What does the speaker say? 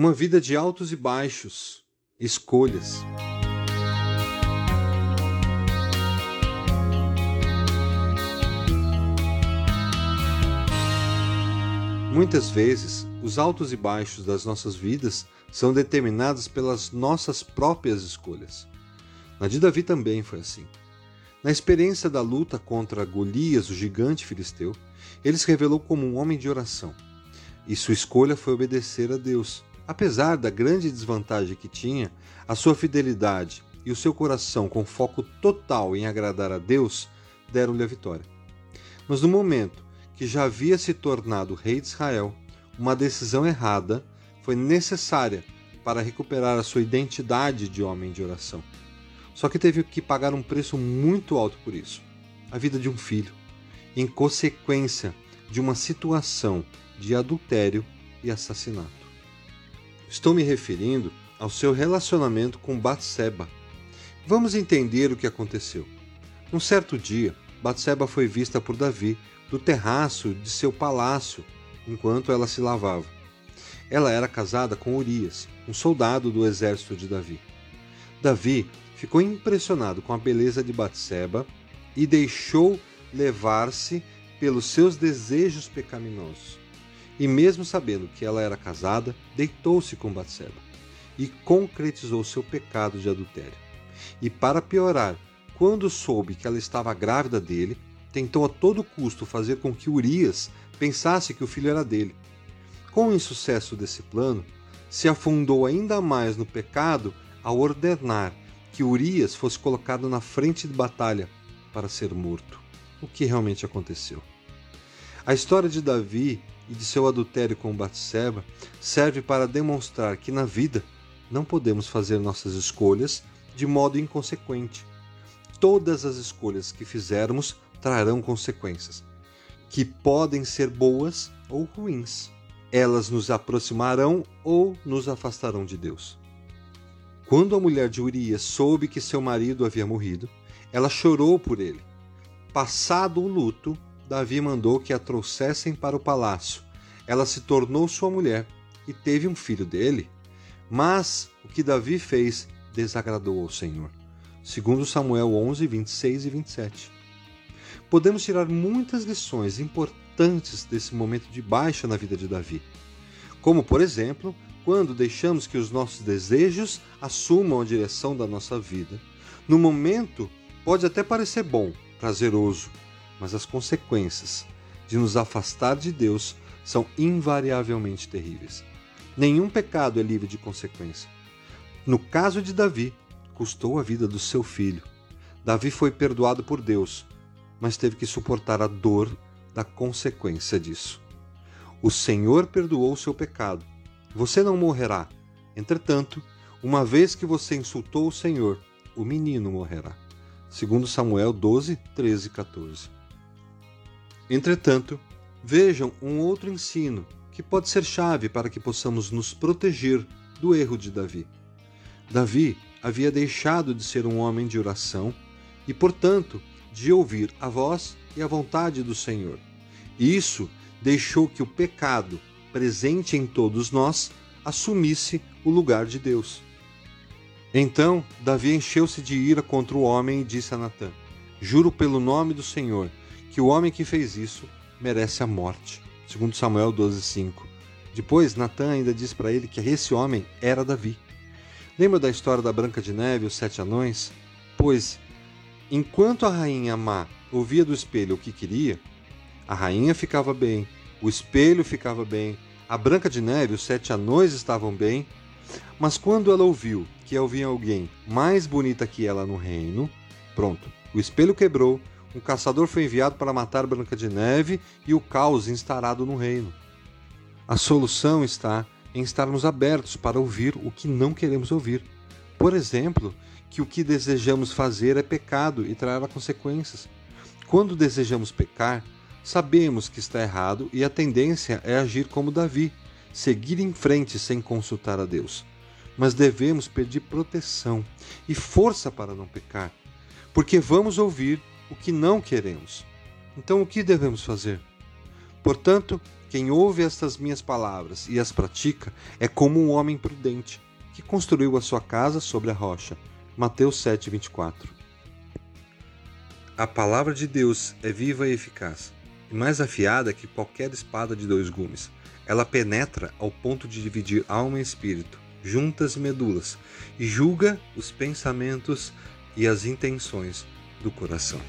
Uma vida de altos e baixos, escolhas. Muitas vezes, os altos e baixos das nossas vidas são determinados pelas nossas próprias escolhas. Na de Davi também foi assim. Na experiência da luta contra Golias, o gigante filisteu, ele se revelou como um homem de oração. E sua escolha foi obedecer a Deus. Apesar da grande desvantagem que tinha, a sua fidelidade e o seu coração com foco total em agradar a Deus deram-lhe a vitória. Mas no momento que já havia se tornado rei de Israel, uma decisão errada foi necessária para recuperar a sua identidade de homem de oração. Só que teve que pagar um preço muito alto por isso a vida de um filho, em consequência de uma situação de adultério e assassinato. Estou me referindo ao seu relacionamento com Batseba. Vamos entender o que aconteceu. Um certo dia, Batseba foi vista por Davi do terraço de seu palácio enquanto ela se lavava. Ela era casada com Urias, um soldado do exército de Davi. Davi ficou impressionado com a beleza de Batseba e deixou levar-se pelos seus desejos pecaminosos. E mesmo sabendo que ela era casada, deitou-se com Batseba e concretizou seu pecado de adultério. E para piorar, quando soube que ela estava grávida dele, tentou a todo custo fazer com que Urias pensasse que o filho era dele. Com o insucesso desse plano, se afundou ainda mais no pecado ao ordenar que Urias fosse colocado na frente de batalha para ser morto, o que realmente aconteceu. A história de Davi e de seu adultério com Batseba serve para demonstrar que na vida não podemos fazer nossas escolhas de modo inconsequente. Todas as escolhas que fizermos trarão consequências, que podem ser boas ou ruins. Elas nos aproximarão ou nos afastarão de Deus. Quando a mulher de Urias soube que seu marido havia morrido, ela chorou por ele. Passado o luto, Davi mandou que a trouxessem para o palácio. Ela se tornou sua mulher e teve um filho dele. Mas o que Davi fez desagradou ao Senhor. Segundo Samuel 11, 26 e 27 podemos tirar muitas lições importantes desse momento de baixa na vida de Davi. Como, por exemplo, quando deixamos que os nossos desejos assumam a direção da nossa vida. No momento, pode até parecer bom, prazeroso, mas as consequências de nos afastar de Deus são invariavelmente terríveis. Nenhum pecado é livre de consequência. No caso de Davi, custou a vida do seu filho. Davi foi perdoado por Deus, mas teve que suportar a dor da consequência disso. O Senhor perdoou o seu pecado. Você não morrerá. Entretanto, uma vez que você insultou o Senhor, o menino morrerá. Segundo Samuel 12, 13 e 14. Entretanto, vejam um outro ensino que pode ser chave para que possamos nos proteger do erro de Davi. Davi havia deixado de ser um homem de oração e, portanto, de ouvir a voz e a vontade do Senhor. Isso deixou que o pecado, presente em todos nós, assumisse o lugar de Deus. Então Davi encheu-se de ira contra o homem e disse a Natã: Juro pelo nome do Senhor que o homem que fez isso merece a morte. Segundo Samuel 12:5. Depois Natã ainda disse para ele que esse homem era Davi. Lembra da história da Branca de Neve e os sete anões? Pois Enquanto a rainha má ouvia do espelho o que queria, a rainha ficava bem, o espelho ficava bem, a Branca de Neve e os sete anões estavam bem, mas quando ela ouviu que havia alguém mais bonita que ela no reino, pronto, o espelho quebrou, um caçador foi enviado para matar Branca de Neve e o caos instalado no reino. A solução está em estarmos abertos para ouvir o que não queremos ouvir. Por exemplo, que o que desejamos fazer é pecado e trará consequências. Quando desejamos pecar, sabemos que está errado e a tendência é agir como Davi, seguir em frente sem consultar a Deus. Mas devemos pedir proteção e força para não pecar, porque vamos ouvir o que não queremos. Então, o que devemos fazer? Portanto, Quem ouve estas minhas palavras e as pratica é como um homem prudente, que construiu a sua casa sobre a rocha. Mateus 7:24. A palavra de Deus é viva e eficaz, e mais afiada que qualquer espada de dois gumes. Ela penetra ao ponto de dividir alma e espírito, juntas e medulas, e julga os pensamentos e as intenções do coração.